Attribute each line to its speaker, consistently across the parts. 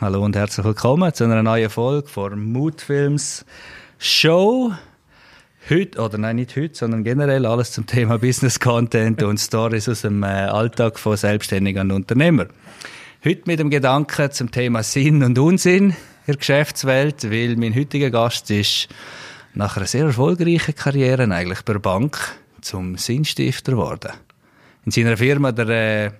Speaker 1: Hallo und herzlich willkommen zu einer neuen Folge von Moodfilms Show. Heute, oder nein, nicht heute, sondern generell alles zum Thema Business Content und Stories aus dem äh, Alltag von Selbstständigen und Unternehmern. Heute mit dem Gedanken zum Thema Sinn und Unsinn in der Geschäftswelt, weil mein heutiger Gast ist nach einer sehr erfolgreichen Karriere eigentlich der Bank zum Sinnstifter geworden. In seiner Firma, der, äh,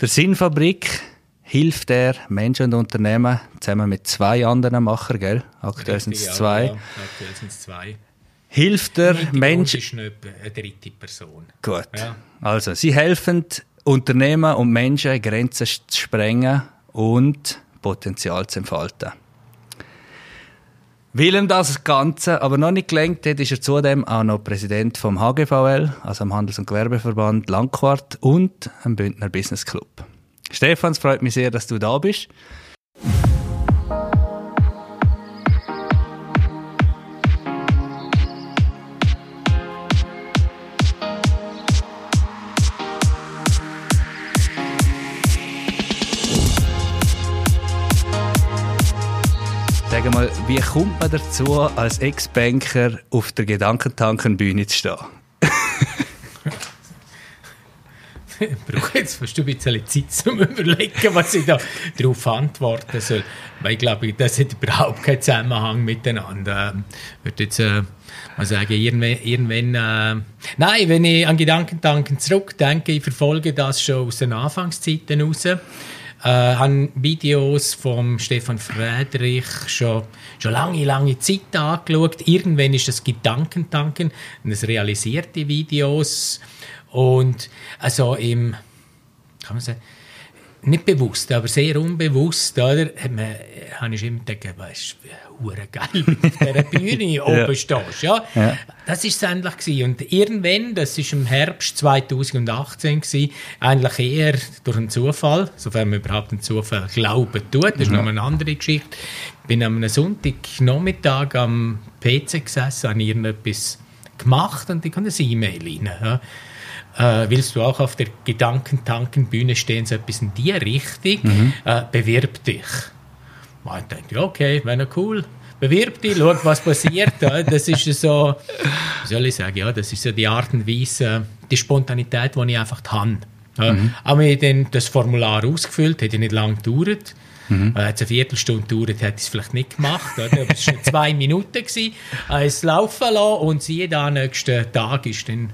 Speaker 1: der Sinnfabrik, hilft er Menschen und Unternehmen zusammen mit zwei anderen Machern, gell? Aktuell sind es zwei. Ja,
Speaker 2: aktuell sind es zwei.
Speaker 1: Hilft er Menschen.
Speaker 2: ist nicht eine dritte Person.
Speaker 1: Gut. Ja. Also, sie helfen Unternehmen und Menschen Grenzen zu sprengen und Potenzial zu entfalten. Weil ihm das Ganze aber noch nicht gelenkt hat, ist er zudem auch noch Präsident vom HGVL, also am Handels- und Gewerbeverband Langquart und am Bündner Business Club. Stefan, es freut mich sehr, dass du da bist. Sag mal, wie kommt man dazu, als Ex-Banker auf der Gedankentankenbühne zu stehen?
Speaker 2: ich brauche jetzt fast ein bisschen Zeit, um zu überlegen, was ich da darauf antworten soll. Weil ich glaube, das hat überhaupt keinen Zusammenhang miteinander. Ich würde jetzt äh, mal sagen, irgendwann, irgendwann äh, nein, wenn ich an Gedankentanken zurückdenke, ich verfolge das schon aus den Anfangszeiten heraus. Äh, habe Videos von Stefan Friedrich schon, schon lange, lange Zeit angeschaut. Irgendwann ist das Gedankentanken es realisierte Videos und also im, kann man sagen, nicht bewusst, aber sehr unbewusst, oder? Habe ich immer gedacht, weißt du, geil, auf dieser Bühne oben stehst, ja? ja. Das war es eigentlich gewesen. Und irgendwann, das war im Herbst 2018 gewesen, eigentlich eher durch einen Zufall, sofern man überhaupt einen Zufall glauben tut, das ist mhm. noch eine andere Geschichte. Ich bin am Sonntagnachmittag am PC gesessen, habe irgendetwas gemacht und ich kam eine E-Mail rein. Ja? Äh, willst du auch auf der Gedankentankenbühne stehen, so etwas in die Richtung, mhm. äh, bewirb dich. Man denkt, ja, okay, wäre cool. Bewirb dich, schau, was passiert. das ist so, wie soll ich sagen, ja, das ist so die Art und Weise, die Spontanität, die ich einfach habe. Mhm. Aber ich dann das Formular ausgefüllt, hätte nicht lange gedauert. Mhm. Äh, hat eine Viertelstunde gedauert, hätte ich es vielleicht nicht gemacht. Oder? Aber es waren zwei Minuten. Gewesen. Äh, es laufen lassen und siehe da, nächsten Tag ist dann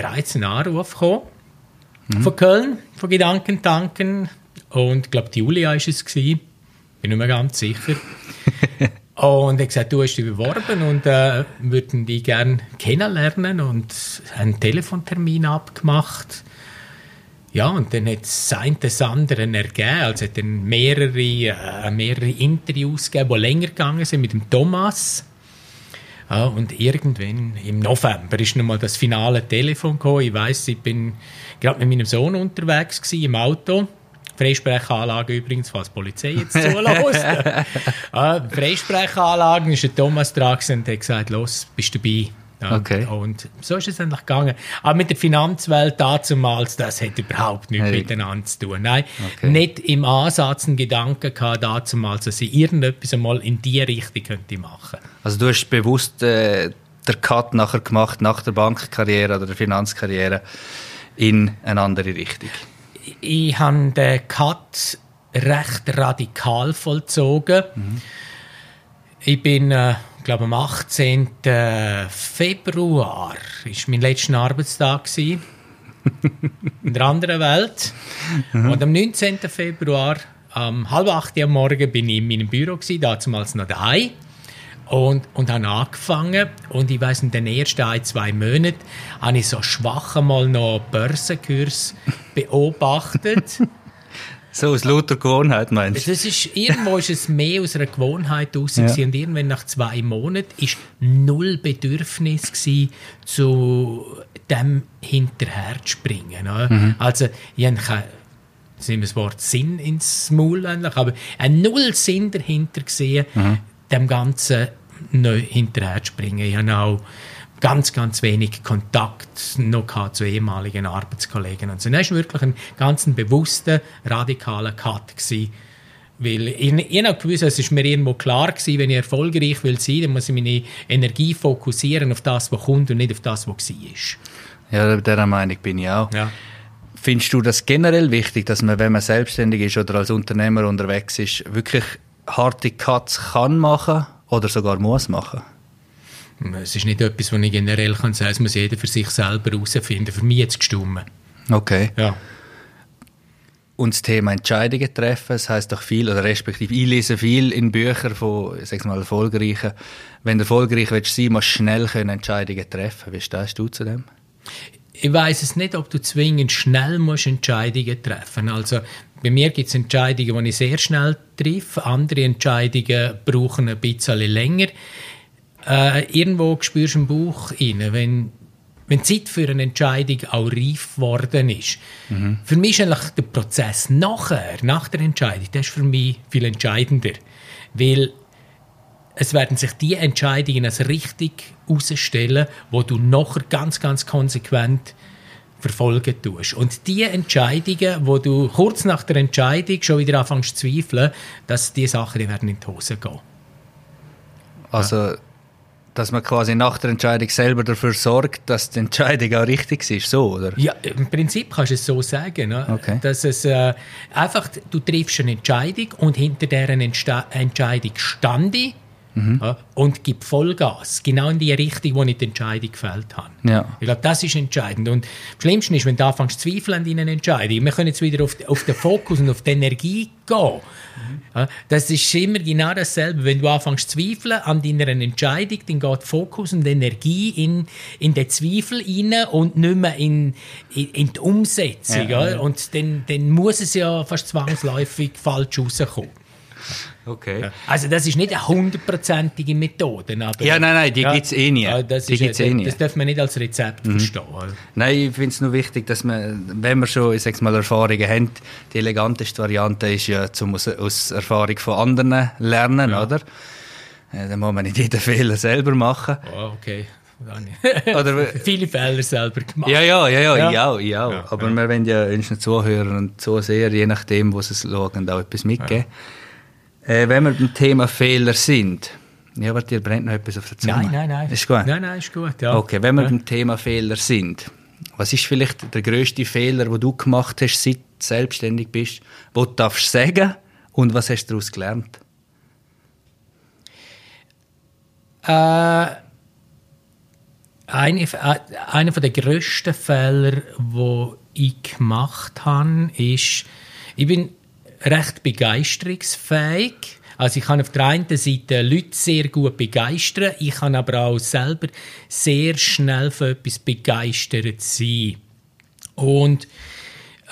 Speaker 2: bereits ein Anruf gekommen mhm. von Köln, von Gedankentanken. Und ich glaube, Julia war es. Gewesen. Bin nicht mehr ganz sicher. und er hat gesagt, du hast dich beworben und äh, würden dich gerne kennenlernen und einen Telefontermin abgemacht. Ja, und dann hat es ein das andere ergeben. Also hat dann mehrere, äh, mehrere Interviews gegeben, die länger gegangen sind mit dem Thomas. Und irgendwann im November ist nochmal das finale Telefon gekommen. Ich weiß, ich bin gerade mit meinem Sohn unterwegs gewesen, im Auto. Freisprechanlage übrigens, falls die Polizei jetzt zulässt. ja, Freisprechanlagen ist der Thomas dran und hat gesagt, los, bist du dabei? Ja, okay. Und so ist es eigentlich gegangen. Aber mit der Finanzwelt damals, das hat überhaupt nichts hey. miteinander zu tun. Nein, okay. nicht im Ansatz einen Gedanken gehabt damals, dass ich irgendetwas einmal in diese Richtung könnte machen
Speaker 1: Also du hast bewusst äh, den Cut nachher gemacht, nach der Bankkarriere oder der Finanzkarriere, in eine andere Richtung?
Speaker 2: Ich, ich habe den Cut recht radikal vollzogen. Mhm. Ich bin... Äh, glaube am 18. Februar war mein letzter Arbeitstag in der anderen Welt. Mhm. Und am 19. Februar um halb acht Uhr am Morgen bin ich in meinem Büro gewesen, damals noch daheim und, und habe angefangen und ich weiß in den ersten ein, zwei Monaten habe ich so schwach einmal noch Börsenkurs beobachtet
Speaker 1: So aus lauter Gewohnheit meinst
Speaker 2: du? Das ist, irgendwo ist es mehr aus einer Gewohnheit raus ja. und irgendwann nach zwei Monaten ist null Bedürfnis gewesen, zu dem hinterher zu springen. Mhm. Also ich habe kein, das Wort Sinn ins Maul eigentlich, aber ein null Sinn dahinter gesehen, mhm. dem Ganzen neu hinterher zu springen. Ich habe auch ganz, ganz wenig Kontakt noch zu ehemaligen Arbeitskollegen. Und so. Das war wirklich ein ganz bewusster, radikaler Cut. Gewesen. Weil ich, ich habe gewusst, es ist mir irgendwo klar gewesen, wenn ich erfolgreich will sein, dann muss ich meine Energie fokussieren auf das, was kommt und nicht auf das, was war.
Speaker 1: Ja, der Meinung bin ich auch.
Speaker 2: Ja.
Speaker 1: Findest du das generell wichtig, dass man, wenn man selbstständig ist oder als Unternehmer unterwegs ist, wirklich harte Cuts kann machen oder sogar muss machen?
Speaker 2: Es ist nicht etwas, was ich generell kann sagen. Es muss jeder für sich selber herausfinden. Für mich jetzt gestimmt.
Speaker 1: Okay.
Speaker 2: Ja.
Speaker 1: Und das Thema Entscheidungen treffen, das heißt doch viel, oder respektive ich lese viel in Büchern von, sag mal, Erfolgreichen. Wenn du erfolgreich willst sein, musst du schnell können Entscheidungen treffen. Wie stehst du zu dem?
Speaker 2: Ich weiß es nicht, ob du zwingend schnell musst Entscheidungen treffen Also bei mir gibt es Entscheidungen, die ich sehr schnell treffe. Andere Entscheidungen brauchen ein bisschen länger. Äh, irgendwo spürst du im Bauch rein, wenn wenn die Zeit für eine Entscheidung auch reif geworden ist. Mhm. Für mich ist eigentlich der Prozess nachher, nach der Entscheidung, das ist für mich viel entscheidender. Weil es werden sich die Entscheidungen als richtig herausstellen, wo du nachher ganz, ganz konsequent verfolgen tust. Und die Entscheidungen, wo du kurz nach der Entscheidung schon wieder anfängst zu zweifeln, dass die Sachen die werden in die Hose gehen.
Speaker 1: Also dass man quasi nach der Entscheidung selber dafür sorgt, dass die Entscheidung auch richtig ist, so, oder?
Speaker 2: Ja, im Prinzip kannst du es so sagen. Ne?
Speaker 1: Okay.
Speaker 2: Dass es äh, einfach, du triffst eine Entscheidung und hinter deren Entsta Entscheidung stand ich mhm. ja, und gib Vollgas. Genau in die Richtung, wo ich die Entscheidung gefällt habe.
Speaker 1: Ja.
Speaker 2: Ich glaube, das ist entscheidend. Und das Schlimmste ist, wenn du anfängst zu zweifeln an deinen Entscheidungen. Wir können jetzt wieder auf, auf den Fokus und auf die Energie gehen. Mhm. Das ist immer genau dasselbe. Wenn du anfängst zu zweifeln an deiner Entscheidung, dann geht Fokus und Energie in, in den Zweifel rein und nicht mehr in, in, in die Umsetzung. Ja, ja. Und dann, dann muss es ja fast zwangsläufig falsch rauskommen.
Speaker 1: Okay.
Speaker 2: Also das ist nicht eine hundertprozentige Methode. Aber,
Speaker 1: ja, nein, nein, die ja, gibt es eh nie.
Speaker 2: Das, die gibt's eh nie. das darf man nicht als Rezept mhm. verstehen.
Speaker 1: Nein, ich finde es nur wichtig, dass man, wenn man schon ich sag's mal, Erfahrungen hat, die eleganteste Variante ist ja, zum aus, aus Erfahrung von anderen lernen, oder? Dann muss man nicht jeden Fehler selber machen.
Speaker 2: Oh, okay. Oder, Viele Fehler selber gemacht.
Speaker 1: Ja, ja, ja, ja, ja. ich auch. Ich auch. Ja, Aber ja. wir wollen ja unseren Zuhörern und Zuseher, je nachdem, wo sie es schauen, auch etwas mitgeben. Ja. Äh, wenn wir beim Thema Fehler sind, ja, aber dir brennt noch etwas auf der Zunge.
Speaker 2: Nein, nein, nein.
Speaker 1: Ist gut?
Speaker 2: Nein, nein, ist gut, ja.
Speaker 1: Okay, wenn wir ja. beim Thema Fehler sind, was ist vielleicht der grösste Fehler, den du gemacht hast, seit du selbstständig bist, wo du darfst sagen und was hast du daraus gelernt?
Speaker 2: Äh, eine, äh, einer der grössten Fehler, die ich gemacht habe, ist, ich bin recht begeisterungsfähig. Also ich kann auf der einen Seite Leute sehr gut begeistern, ich kann aber auch selber sehr schnell für etwas begeistert sein. Und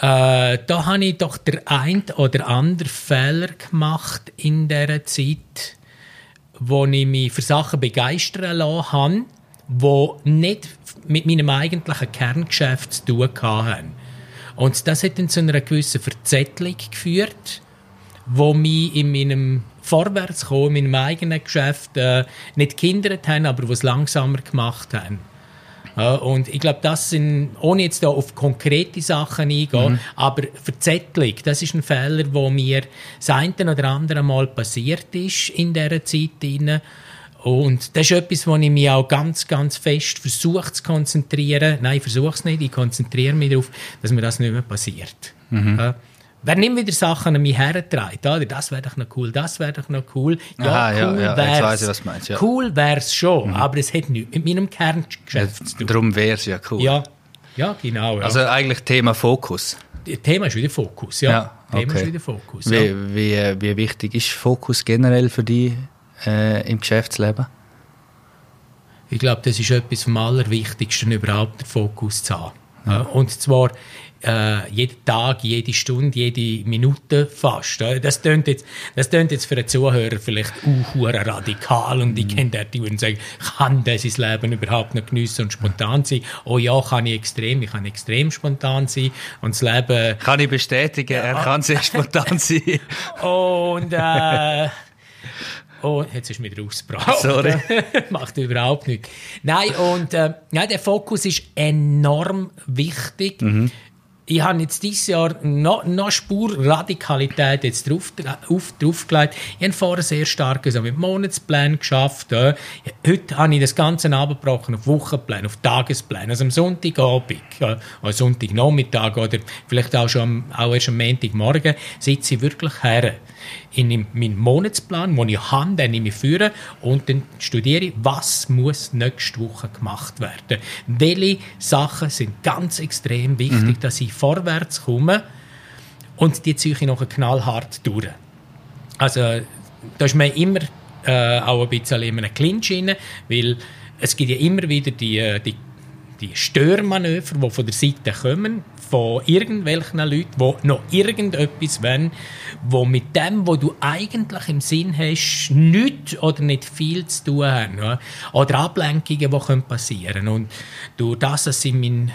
Speaker 2: äh, da habe ich doch der ein oder andere Fehler gemacht in der Zeit, wo ich mich für Sachen begeistern lassen habe, die nicht mit meinem eigentlichen Kerngeschäft zu tun haben. Und das hat dann zu einer gewissen Verzettelung geführt, wo mich in meinem Vorwärtskommen, in meinem eigenen Geschäft äh, nicht gehindert haben, aber was langsamer gemacht haben. Ja, und ich glaube, das sind, ohne jetzt da auf konkrete Sachen eingehen, mhm. aber Verzettelung, das ist ein Fehler, wo mir das eine oder andere Mal passiert ist in dieser Zeit. Rein. Und das ist etwas, wo ich mich auch ganz, ganz fest versuche zu konzentrieren. Nein, ich versuche es nicht. Ich konzentriere mich darauf, dass mir das nicht mehr passiert. Mhm. Ja. Wer nimmt wieder Sachen an mich hertreibt, oder? Das wäre doch noch cool, das wäre doch noch cool.
Speaker 1: Ja, Aha, cool ja, ja. Jetzt weiss ich, meinst. Ja.
Speaker 2: Cool wäre es schon, mhm. aber es hat nichts mit meinem Kerngeschäft ja, zu tun.
Speaker 1: Darum wäre es ja cool.
Speaker 2: Ja, ja genau.
Speaker 1: Also eigentlich Thema Fokus.
Speaker 2: Thema ist wieder Fokus, ja. ja okay. Thema ist wieder Fokus.
Speaker 1: Wie, wie, wie wichtig ist Fokus generell für dich äh, im Geschäftsleben?
Speaker 2: Ich glaube, das ist etwas vom Allerwichtigsten, überhaupt den Fokus zu haben. Ja. Und zwar äh, jeden Tag, jede Stunde, jede Minute fast. Das klingt jetzt, das klingt jetzt für einen Zuhörer vielleicht uh, radikal und ich mhm. kenne die, die sagen, kann das sein Leben überhaupt noch geniessen und spontan sein? Oh ja, kann ich extrem, ich kann extrem spontan sein und das Leben...
Speaker 1: Kann ich bestätigen, er kann sehr spontan sein.
Speaker 2: und äh, Oh, jetzt ist mir ausgebracht.
Speaker 1: Sorry.
Speaker 2: Macht überhaupt nichts. Nein, und äh, ja, der Fokus ist enorm wichtig. Mhm. Ich habe jetzt dieses Jahr noch, noch Spur Radikalität jetzt drauf, auf, draufgelegt. Ich habe vorher sehr stark also mit Monatsplänen geschafft. Äh. Heute habe ich das Ganze abgebrochen auf Wochenpläne, auf Tagespläne. Also am Sonntagabend, äh, am Sonntagnachmittag oder vielleicht auch schon am, auch erst am Montagmorgen sitze ich wirklich her in meinen Monatsplan, den ich habe, den ich führe und dann studiere ich, was muss nächste Woche gemacht werden. Welche Sachen sind ganz extrem wichtig, mhm. dass ich vorwärts komme und die ziehe ich noch knallhart durch. Also da ist mir immer äh, auch ein bisschen in einem Clinch rein, weil es gibt ja immer wieder die, äh, die die Störmanöver, die von der Seite kommen, von irgendwelchen Leuten, die noch irgendetwas wollen, wo mit dem, was du eigentlich im Sinn hast, nichts oder nicht viel zu tun haben. Oder Ablenkungen, die passieren können. Und durch das, dass ich mein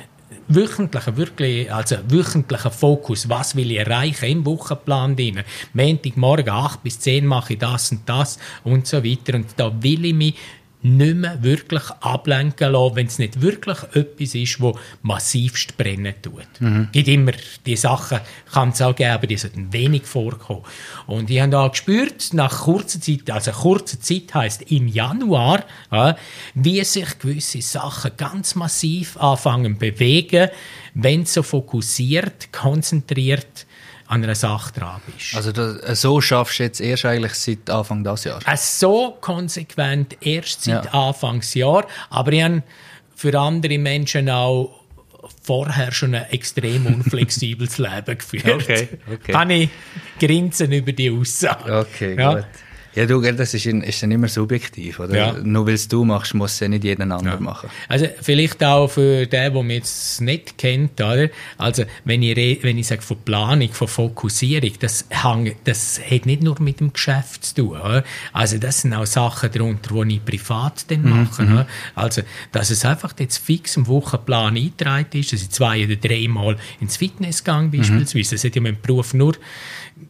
Speaker 2: wöchentlicher, wirklich, also wöchentlicher Fokus, was will ich erreichen im Wochenplan drin. Montagmorgen 8 bis 10 mache ich das und das und so weiter. Und da will ich mich nicht mehr wirklich ablenken lassen, wenn es nicht wirklich etwas ist, wo massivst brennen tut. Mhm. gibt immer die Sachen, kann es auch geben, aber die sollten wenig vorkommen. Und ich habe da gespürt, nach kurzer Zeit, also kurze Zeit heißt im Januar, ja, wie sich gewisse Sachen ganz massiv anfangen bewegen, wenn so fokussiert, konzentriert an einer Sache dran bist.
Speaker 1: Also das, äh, so schaffst du jetzt erst eigentlich seit Anfang des Jahres?
Speaker 2: Äh, so konsequent erst seit ja. Anfangsjahr, aber ich habe für andere Menschen auch vorher schon ein extrem unflexibles Leben geführt. Okay, okay. Kann ich grinsen über die Aussage.
Speaker 1: Okay, ja. gut. Ja, du, das ist, ist dann immer subjektiv, oder? Ja. Nur weil es du machst, muss es ja nicht jeden anderen ja. machen.
Speaker 2: Also, vielleicht auch für den, der mich jetzt nicht kennt, oder? Also, wenn ich, wenn ich sage von Planung, von Fokussierung, das hängt, das hat nicht nur mit dem Geschäft zu tun, oder? Also, das sind auch Sachen darunter, die ich privat dann mhm, mache, mhm. Also, dass es einfach jetzt fix im Wochenplan eingetragen ist, dass ich zwei oder dreimal ins Fitness gehe, mhm. beispielsweise. Mhm. Das hat ja mein Beruf nur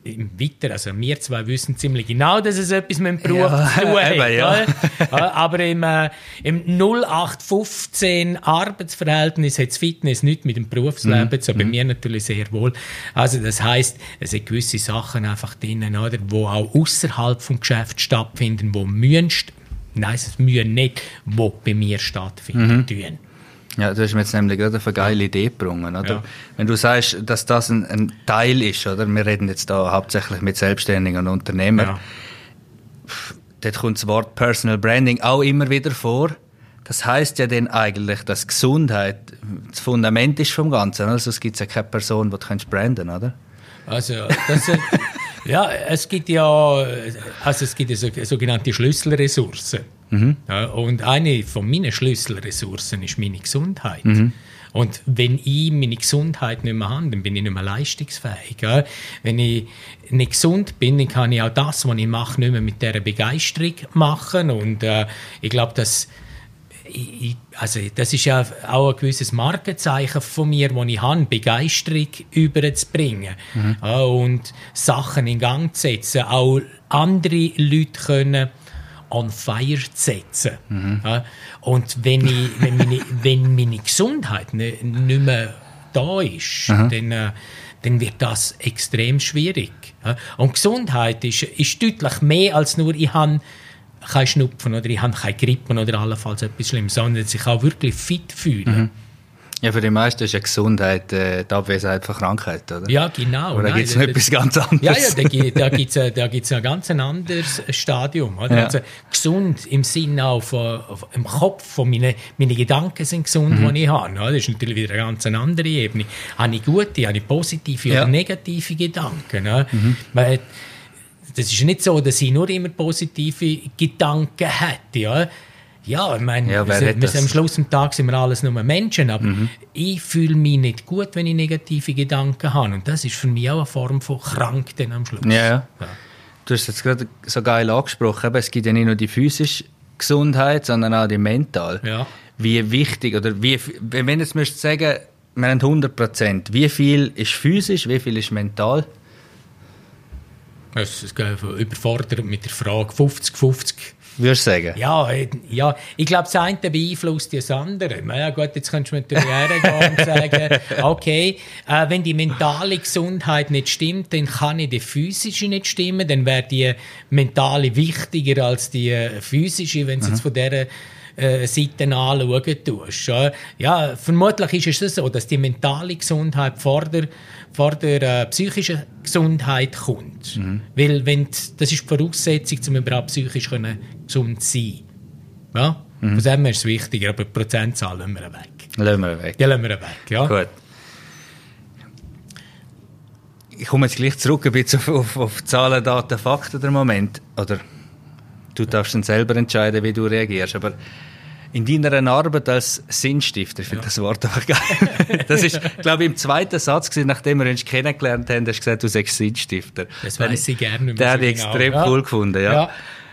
Speaker 2: Weiter, also wir zwei wissen ziemlich genau, dass es etwas mit dem Beruf ja, zu tun hat. Eben, ja. Aber im, äh, im 0815 Arbeitsverhältnis hat das Fitness nichts mit dem Berufsleben mhm. zu, bei mhm. mir natürlich sehr wohl. Also das heißt, es sind gewisse Sachen einfach drin, oder, wo auch außerhalb vom Geschäft stattfinden, wo mühen, nein, es mühen nicht, wo bei mir stattfinden. Mhm.
Speaker 1: Ja, du hast mir jetzt nämlich gerade eine geile Idee gebracht, oder? Ja. Wenn du sagst, dass das ein, ein, Teil ist, oder? Wir reden jetzt da hauptsächlich mit Selbstständigen und Unternehmern. Ja. Dort kommt das Wort Personal Branding auch immer wieder vor. Das heißt ja dann eigentlich, dass Gesundheit das Fundament ist vom Ganzen. Also es gibt ja keine Person, die du branden oder?
Speaker 2: Also, das, ja, es gibt ja, also es gibt ja sogenannte Schlüsselressourcen. Mhm. Und eine von meinen Schlüsselressourcen ist meine Gesundheit. Mhm. Und wenn ich meine Gesundheit nicht mehr habe, dann bin ich nicht mehr leistungsfähig. Wenn ich nicht gesund bin, dann kann ich auch das, was ich mache, nicht mehr mit dieser Begeisterung machen. Und äh, ich glaube, dass ich, also das ist ja auch ein gewisses Markenzeichen von mir, das ich habe, Begeisterung überzubringen mhm. und Sachen in Gang zu setzen, auch andere Leute können on fire zu setzen. Mhm. Ja, und wenn, ich, wenn, meine, wenn meine Gesundheit nicht, mehr da ist, mhm. dann, äh, dann wird das extrem schwierig. Ja. Und Gesundheit ist, ist deutlich mehr als nur, ich habe keinen Schnupfen oder ich habe keine Grippe oder allenfalls etwas Schlimmes, sondern sich auch wirklich fit fühlen. Mhm.
Speaker 1: Ja, für die meisten ist ja Gesundheit äh, die Abwesenheit von Krankheit, oder?
Speaker 2: Ja, genau.
Speaker 1: Oder gibt es noch etwas ganz anderes?
Speaker 2: Ja, ja, da, gibt es da gibt's ein ganz anderes Stadium. Oder? Ja. Also, gesund im Sinne auch von, im Kopf, von meine, meine Gedanken sind gesund, mhm. die ich habe. Oder? Das ist natürlich wieder eine ganz andere Ebene. Habe ich gute, habe ich posive ja. oder negative Gedanken? Oder? Mhm. Weil, das ist nicht so, dass ich nur immer positive Gedanken hätte. Ja? Ja, ich meine, ja, wir, sind, wir sind am Schluss des Tages sind wir alles nur Menschen, aber mhm. ich fühle mich nicht gut, wenn ich negative Gedanken habe. Und das ist für mich auch eine Form von krank dann am Schluss.
Speaker 1: Ja, ja. ja. Du hast jetzt gerade so geil angesprochen, es gibt ja nicht nur die physische Gesundheit, sondern auch die mentale. Ja. Wie wichtig, oder wie, wenn du jetzt müsstest sagen, wir haben 100 Prozent, wie viel ist physisch, wie viel ist mental?
Speaker 2: Es ist überfordert mit der Frage 50-50
Speaker 1: Würdest du sagen?
Speaker 2: Ja, ja. ich glaube, das eine beeinflusst das andere. Na ja, gut, jetzt kannst du mit der hergehen und sagen, okay, äh, wenn die mentale Gesundheit nicht stimmt, dann kann ich die physische nicht stimmen, dann wäre die mentale wichtiger als die äh, physische, wenn es mhm. jetzt von dieser äh, Seiten anschauen tust. Ja, vermutlich ist es so, dass die mentale Gesundheit vor der, vor der äh, psychischen Gesundheit kommt. Mhm. Weil wenn das ist die Voraussetzung, um überhaupt psychisch können, gesund zu sein. Ja? Mhm. Von dem her ist es wichtiger, aber die Prozentzahl lassen wir weg.
Speaker 1: Lassen wir weg.
Speaker 2: Die lassen wir weg, ja.
Speaker 1: Gut. Ich komme jetzt gleich zurück ein bisschen auf, auf, auf Zahlen, Daten, Fakten der Moment. Oder du darfst dann selber entscheiden, wie du reagierst. Aber in deiner Arbeit als Sinnstifter, ich finde ja. das Wort einfach geil. Das ist, glaube ich, im zweiten Satz, gewesen, nachdem wir uns kennengelernt haben, hast du gesagt, du sagst Sinnstifter.
Speaker 2: Das weiß ich gerne.
Speaker 1: Der habe ich extrem genau. cool gefunden, ja. ja.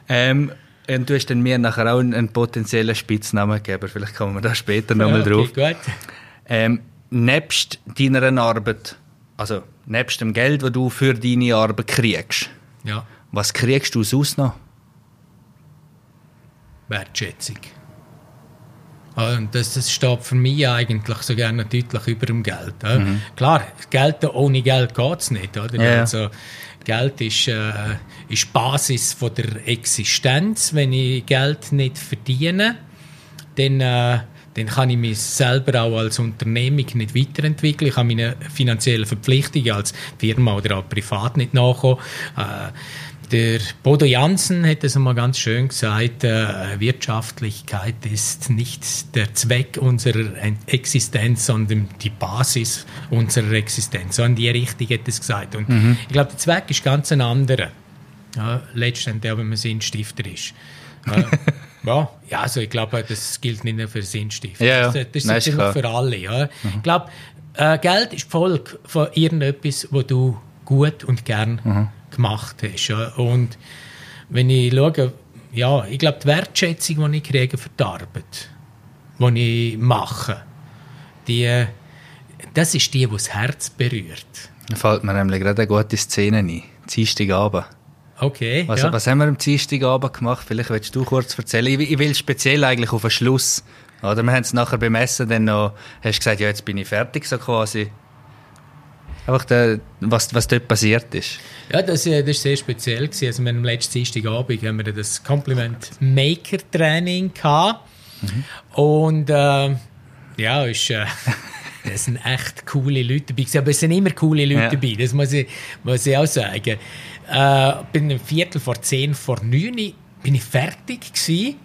Speaker 1: Ähm, und du hast dann mir nachher auch einen, einen potenziellen Spitznamen gegeben. Vielleicht kommen wir da später nochmal ja, okay, drauf. Gut. Ähm, nebst deiner Arbeit, also nebst dem Geld, das du für deine Arbeit kriegst,
Speaker 2: ja.
Speaker 1: was kriegst du sonst noch?
Speaker 2: Wertschätzung. Und das, das steht für mich eigentlich so gerne deutlich über dem Geld. Mhm. Klar, Geld, ohne Geld geht es nicht. Oder?
Speaker 1: Ja.
Speaker 2: Also, Geld ist, äh, ist die Basis von der Existenz. Wenn ich Geld nicht verdiene, dann, äh, dann kann ich mich selber auch als Unternehmung nicht weiterentwickeln. Ich kann meine finanziellen Verpflichtungen als Firma oder auch privat nicht nachkommen. Äh, der Bodo Jansen hat es einmal ganz schön gesagt, äh, Wirtschaftlichkeit ist nicht der Zweck unserer Existenz, sondern die Basis unserer Existenz. So in die Richtung hat es gesagt. Und mhm. ich glaube, der Zweck ist ganz ein anderer. Ja, letztendlich, wenn man Sinnstifter ist. ja, ja, also ich glaube, das gilt nicht nur für Sinnstifter.
Speaker 1: Ja,
Speaker 2: ja. Das, das ist Nein, für alle. Ja. Mhm. Ich glaube, äh, Geld ist Volk von irgendetwas, wo du gut und gern mhm gemacht hast. Und wenn ich schaue, ja, ich glaube, die Wertschätzung, die ich kriege für die Arbeit, die ich mache, die, das ist die, die das Herz berührt.
Speaker 1: Da fällt mir nämlich gerade eine gute Szene ein. Dienstagabend.
Speaker 2: Okay,
Speaker 1: was, ja. was haben wir am Dienstagabend gemacht? Vielleicht willst du kurz erzählen. Ich, ich will speziell eigentlich auf den Schluss. Oder wir haben es nachher beim Essen dann noch, hast gesagt, ja, jetzt bin ich fertig, so quasi. Einfach der, was, was dort passiert ist.
Speaker 2: Ja, das, äh, das sehr speziell. Gewesen. Also wir haben am letzten Dienstagabend haben wir das Compliment Maker Training gehabt. Mhm. Und äh, ja, ist, äh, das sind echt coole Leute dabei. Aber es sind immer coole Leute ja. dabei, das muss ich, muss ich auch sagen. Äh, bin um Viertel vor zehn, vor neun bin ich fertig gewesen.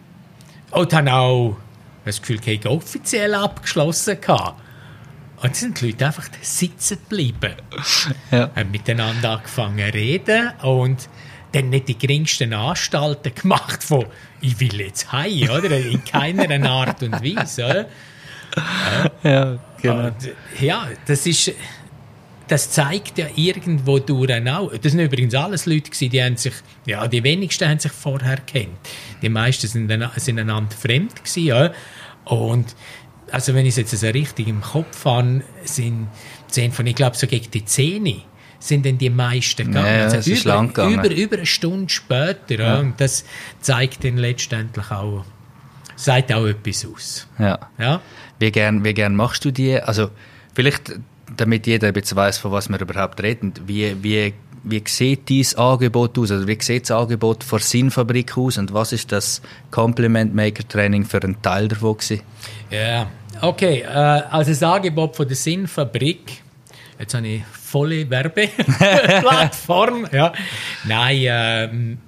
Speaker 2: Und habe auch das Gefühl, ich offiziell abgeschlossen gehabt. Und sind die Leute einfach sitzen geblieben. Ja. Haben miteinander angefangen zu reden und dann nicht die geringsten Anstalten gemacht von «Ich will jetzt heim», oder? In keiner Art und Weise, oder?
Speaker 1: Ja, genau.
Speaker 2: Und, ja, das ist... Das zeigt ja irgendwo durch auch. Das sind übrigens alles Leute die haben sich, ja, die wenigsten haben sich vorher kennt. Die meisten sind, sind einander fremd gewesen, ja. Und also wenn ich es jetzt so richtig im Kopf habe, sind zehn von, ich glaube so gegen die Zähne sind dann die meisten
Speaker 1: gegangen. Ja,
Speaker 2: also
Speaker 1: über, gegangen.
Speaker 2: über, über eine Stunde später. Ja. Und das zeigt dann letztendlich auch, sagt auch etwas aus.
Speaker 1: Ja.
Speaker 2: ja?
Speaker 1: Wie gern, wie gern machst du die? Also vielleicht, damit jeder ein bisschen weiss, von was wir überhaupt reden, wie, wie, wie sieht dieses Angebot aus? Also wie sieht das Angebot vor Sinnfabrik aus und was ist das Compliment Maker Training für einen Teil davon gewesen?
Speaker 2: Ja, Okay, äh, also das Angebot von der Sinnfabrik, jetzt habe ich volle Werbeplattform. ja. Nein, äh, wir haben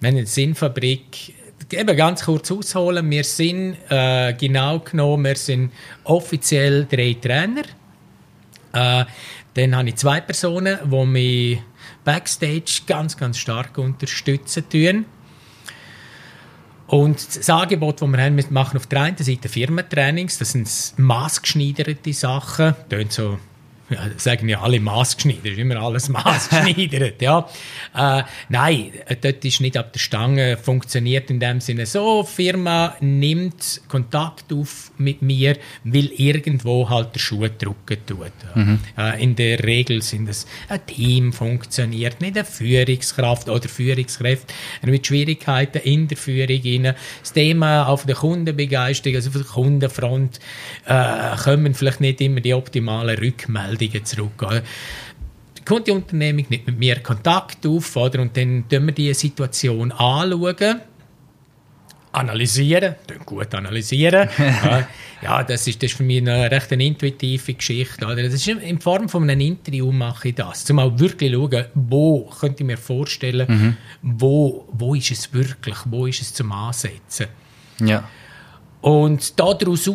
Speaker 2: eine Sinnfabrik, eben ganz kurz ausholen, wir sind äh, genau genommen, wir sind offiziell drei Trainer. Äh, dann habe ich zwei Personen, die mich backstage ganz, ganz stark unterstützen tun. Und das Angebot, das wir haben, wir machen auf der einen Seite Firmentrainings, das sind maßgeschneiderte Sachen, tönt so ja, sagen ja alle maßgeschneidert, ist immer alles maßgeschneidert, ja. Äh, nein, dort ist nicht ab der Stange, funktioniert in dem Sinne so, Firma nimmt Kontakt auf mit mir, weil irgendwo halt der Schuh drücken tut. Mhm. Äh, in der Regel sind es ein Team funktioniert, nicht eine Führungskraft oder Führungskräfte mit Schwierigkeiten in der Führung rein. Das Thema auf der Kundenbegeisterung, also auf der Kundenfront, äh, kommen vielleicht nicht immer die optimalen Rückmeldungen Meldungen zurück. Die Kundeunternehmung nimmt mit mir Kontakt auf oder, und dann schauen wir die Situation anschauen analysieren, gut analysieren. ja, das ist, das ist für mich eine recht eine intuitive Geschichte. Oder? Das ist in Form von einem Interview mache ich das, um auch wirklich zu schauen, wo könnte ich mir vorstellen, mhm. wo, wo ist es wirklich, wo ist es zum Ansetzen.
Speaker 1: Ja.
Speaker 2: Und daraus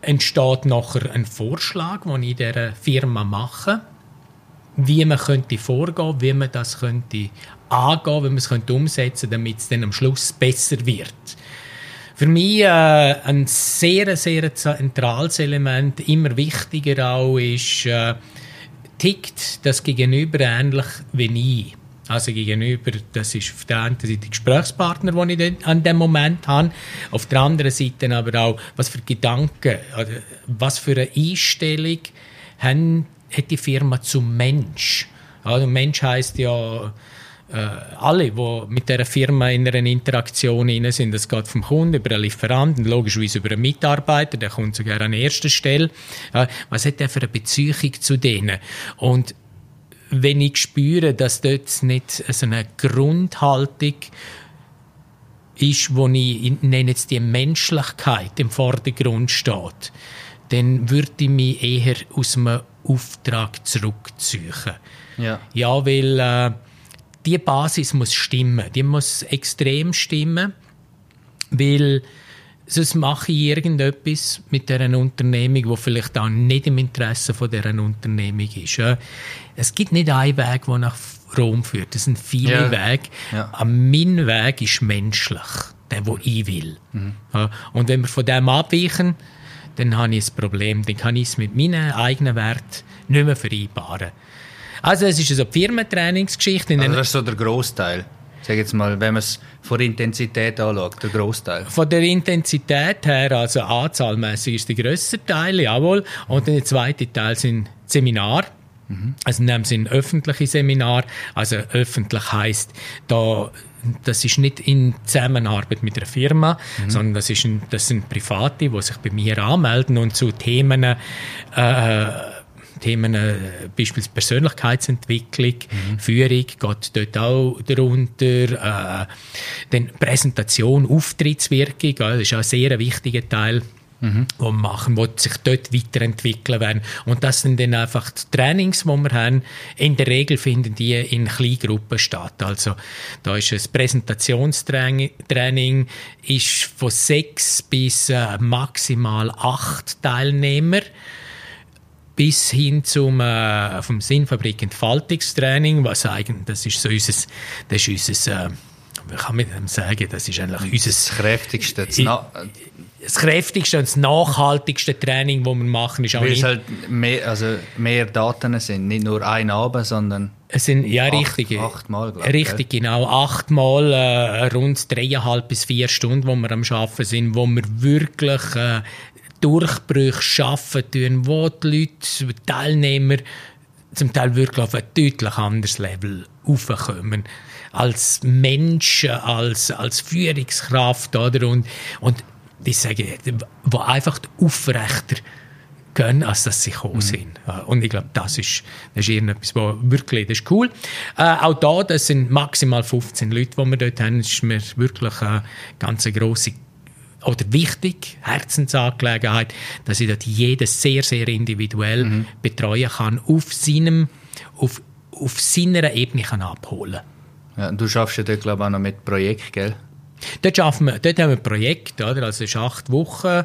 Speaker 2: entsteht nachher ein Vorschlag, den ich dieser Firma mache, wie man könnte vorgehen, wie man das könnte angehen, wie man es könnte umsetzen, damit es dann am Schluss besser wird. Für mich äh, ein sehr, sehr zentrales Element, immer wichtiger auch, ist, äh, tickt das Gegenüber ähnlich wie ich. Also gegenüber, das ist auf der einen Seite der Gesprächspartner, den ich an dem Moment habe, auf der anderen Seite aber auch, was für Gedanken, was für eine Einstellung haben, hat die Firma zum Mensch. Also Mensch heißt ja äh, alle, die mit der Firma in einer Interaktion sind. Das geht vom Kunden über einen Lieferanten, logischerweise über einen Mitarbeiter, der kommt sogar an erster Stelle. Äh, was hat der für eine Beziehung zu denen? Und wenn ich spüre, dass dort nicht so eine Grundhaltung ist, wo ich, ich nenne jetzt die Menschlichkeit im Vordergrund steht, dann würde ich mich eher aus einem Auftrag zurückziehen.
Speaker 1: Ja,
Speaker 2: ja weil äh, die Basis muss stimmen, die muss extrem stimmen, weil sonst mache ich irgendetwas mit dieser Unternehmung, wo vielleicht auch nicht im Interesse von dieser Unternehmung ist. Es gibt nicht einen Weg, der nach Rom führt. Es sind viele ja. Wege. Ja. mein Weg ist menschlich, der, wo ich will. Mhm. Und wenn wir von dem abweichen, dann habe ich ein Problem. Dann kann ich es mit meinen eigenen Werten nicht mehr vereinbaren. Also es ist so eine Firmentrainingsgeschichte.
Speaker 1: Also das ist so der Großteil sage jetzt mal, wenn man es von der Intensität anschaut, der Großteil?
Speaker 2: Von der Intensität her, also anzahlmäßig ist der grösste Teil, jawohl. Und der zweite Teil sind Seminare. Mhm. Also in dem Sinne öffentliche Seminar. Also öffentlich heißt da das ist nicht in Zusammenarbeit mit einer Firma, mhm. sondern das, ist ein, das sind Private, die sich bei mir anmelden und zu Themen äh, Themen, äh, beispielsweise Persönlichkeitsentwicklung, mhm. Führung geht dort auch darunter, äh, dann Präsentation, Auftrittswirkung, das ist auch ein sehr wichtiger Teil mhm. die wir machen, die sich dort weiterentwickeln werden. Und das sind dann einfach die Trainings, die wir haben. In der Regel finden die in Kleingruppen statt. Also da ist ein Präsentationstraining, ist von sechs bis äh, maximal acht Teilnehmer bis hin zum äh, vom Sinnfabrik Entfaltungstraining, was eigentlich das ist so unser, das ist unser äh, wie kann man dem sagen, das ist eigentlich unser
Speaker 1: das kräftigste, das,
Speaker 2: das kräftigste und das nachhaltigste Training, das wir machen, ist
Speaker 1: auch Weil es halt mehr, also mehr Daten sind, nicht nur ein Abend, sondern
Speaker 2: es sind ja acht, richtig,
Speaker 1: achtmal,
Speaker 2: glaube richtig ja. genau. Achtmal äh, rund dreieinhalb bis vier Stunden, wo wir am Schaffen sind, wo wir wirklich äh, Durchbrüche schaffen tun, wo die Leute, die Teilnehmer zum Teil wirklich auf ein deutlich anderes Level aufkommen. Als Menschen, als, als Führungskraft, oder? Und, und ich sage, wo einfach aufrechter gehen, als dass sie gekommen mhm. sind. Und ich glaube, das ist, das ist irgendetwas, wo wirklich, das ist cool. Äh, auch da, das sind maximal 15 Leute, die wir dort haben. Das ist mir wirklich eine ganz grosse oder wichtig, Herzensangelegenheit, dass ich dort jedes sehr, sehr individuell mhm. betreuen kann, auf seinem, auf, auf seiner Ebene kann abholen
Speaker 1: ja, Du schaffst ja dort, glaube ich, auch noch mit Projekt, gell?
Speaker 2: Dort, schaffen wir, dort haben wir ein Projekt, oder? also es ist acht Wochen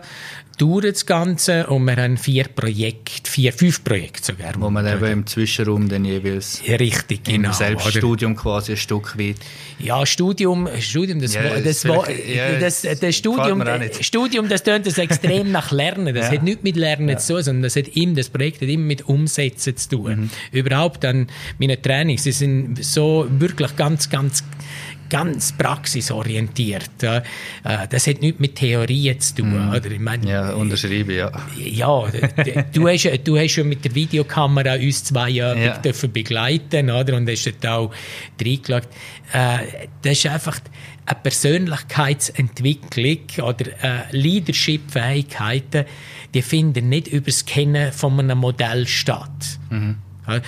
Speaker 2: dauert das Ganze und wir haben vier Projekte, vier, fünf Projekte sogar.
Speaker 1: Wo man eben im Zwischenraum dann jeweils
Speaker 2: ja, richtig, genau,
Speaker 1: im Selbststudium oder? quasi ein Stück weit.
Speaker 2: Ja, Studium, Studium, das, ja, das, das, ja, das, das Studium, Studium, das tönt das extrem nach Lernen. Das ja. hat nichts mit Lernen zu tun, sondern das hat immer, das Projekt hat immer mit Umsetzen zu tun. Mhm. Überhaupt dann meine Trainings, sie sind so wirklich ganz, ganz ganz praxisorientiert. Äh, das hat nichts mit Theorien zu tun. Mm. Oder?
Speaker 1: Ich meine, ja, unterschreibe, ja.
Speaker 2: Ja, du hast, du hast schon mit der Videokamera uns zwei Jahre ja. dürfen begleiten oder? und hast dort auch reingeschaut. Äh, das ist einfach eine Persönlichkeitsentwicklung oder äh, Leadership-Fähigkeiten, die finden nicht über das Kennen von einem Modell statt. Mhm.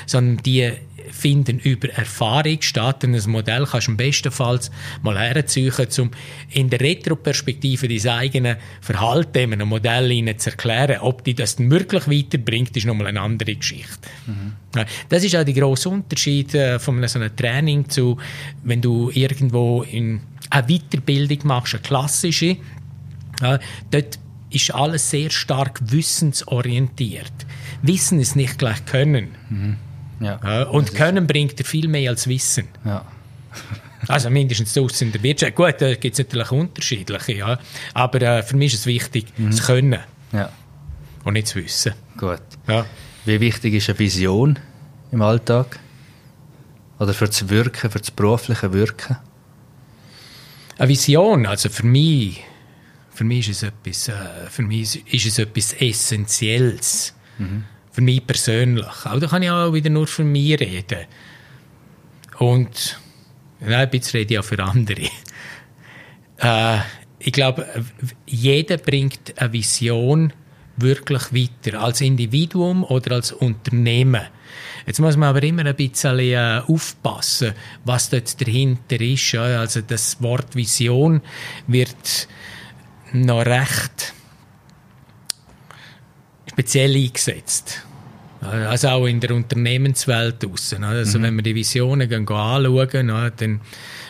Speaker 2: sondern die finden über Erfahrung statt. Und ein Modell kannst du am bestenfalls mal herziehen, um in der Retroperspektive dein eigenes Verhalten in einem Modell zu erklären. Ob die das wirklich weiterbringt, ist nochmal eine andere Geschichte. Mhm. Das ist auch der grosse Unterschied äh, von so einem Training zu, wenn du irgendwo in eine Weiterbildung machst, eine klassische, dort ist alles sehr stark wissensorientiert. Wissen ist nicht gleich Können. Mhm. Ja. und Können bringt dir viel mehr als Wissen. Ja. also mindestens aus in der Wirtschaft. Gut, da gibt es natürlich unterschiedliche, ja. aber äh, für mich ist es wichtig, mhm. das Können ja. und nicht das Wissen.
Speaker 1: Gut. Ja. Wie wichtig ist eine Vision im Alltag? Oder für das Wirken, für das berufliche Wirken?
Speaker 2: Eine Vision, also für mich, für mich ist es etwas, äh, für mich ist es etwas Essentielles. Mhm für mich persönlich. Auch da kann ich auch wieder nur für mich reden. Und nein, ein bisschen rede ich auch für andere. Äh, ich glaube, jeder bringt eine Vision wirklich weiter, als Individuum oder als Unternehmen. Jetzt muss man aber immer ein bisschen äh, aufpassen, was dort dahinter ist. Also das Wort Vision wird noch recht speziell eingesetzt. Also auch in der Unternehmenswelt draussen. Also mhm. wenn wir die Visionen gehen, gehen anschauen, dann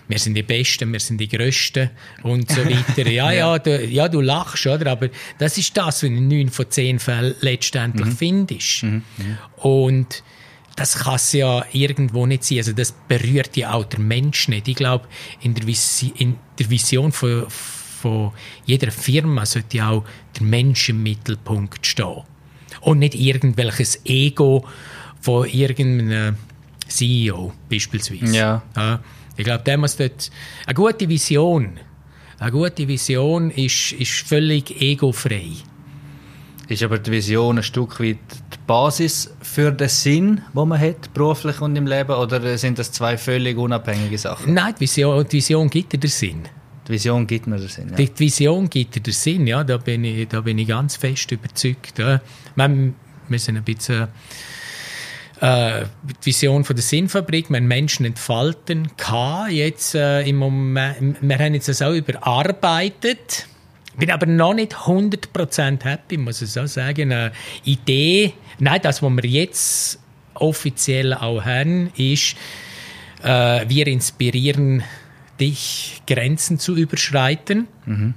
Speaker 2: wir sind die Besten, wir sind die Größten und so weiter. Ja, ja, du, ja, du lachst, oder? Aber das ist das, was du in neun von zehn Fällen letztendlich mhm. findest. Mhm. mhm. Und das kann es ja irgendwo nicht sein. Also das berührt ja auch der Mensch nicht. Ich glaube, in, in der, Vision von, von jeder Firma sollte ja auch der Mensch im Mittelpunkt stehen und nicht irgendwelches Ego von irgendeinem CEO beispielsweise. Ja. ja ich glaube, der muss dort eine gute Vision. Eine gute Vision ist, ist völlig egofrei.
Speaker 1: Ist aber die Vision ein Stück weit die Basis für den Sinn, den man hat, beruflich und im Leben, oder sind das zwei völlig unabhängige Sachen?
Speaker 2: Nein, die Vision, die Vision gibt dir den Sinn.
Speaker 1: Die Vision gibt mir den Sinn. Ja.
Speaker 2: Die, Vision gibt dir den Sinn, ja, da bin ich, da bin ich ganz fest überzeugt. Ja. Wir, sind ein bisschen äh, die Vision von der Sinnfabrik, wir Menschen entfalten kann. Jetzt äh, im Moment, wir haben jetzt das auch überarbeitet. Bin aber noch nicht 100% happy, muss ich so sagen. Eine Idee, nein, das, was wir jetzt offiziell auch haben, ist, äh, wir inspirieren dich, Grenzen zu überschreiten. Mhm.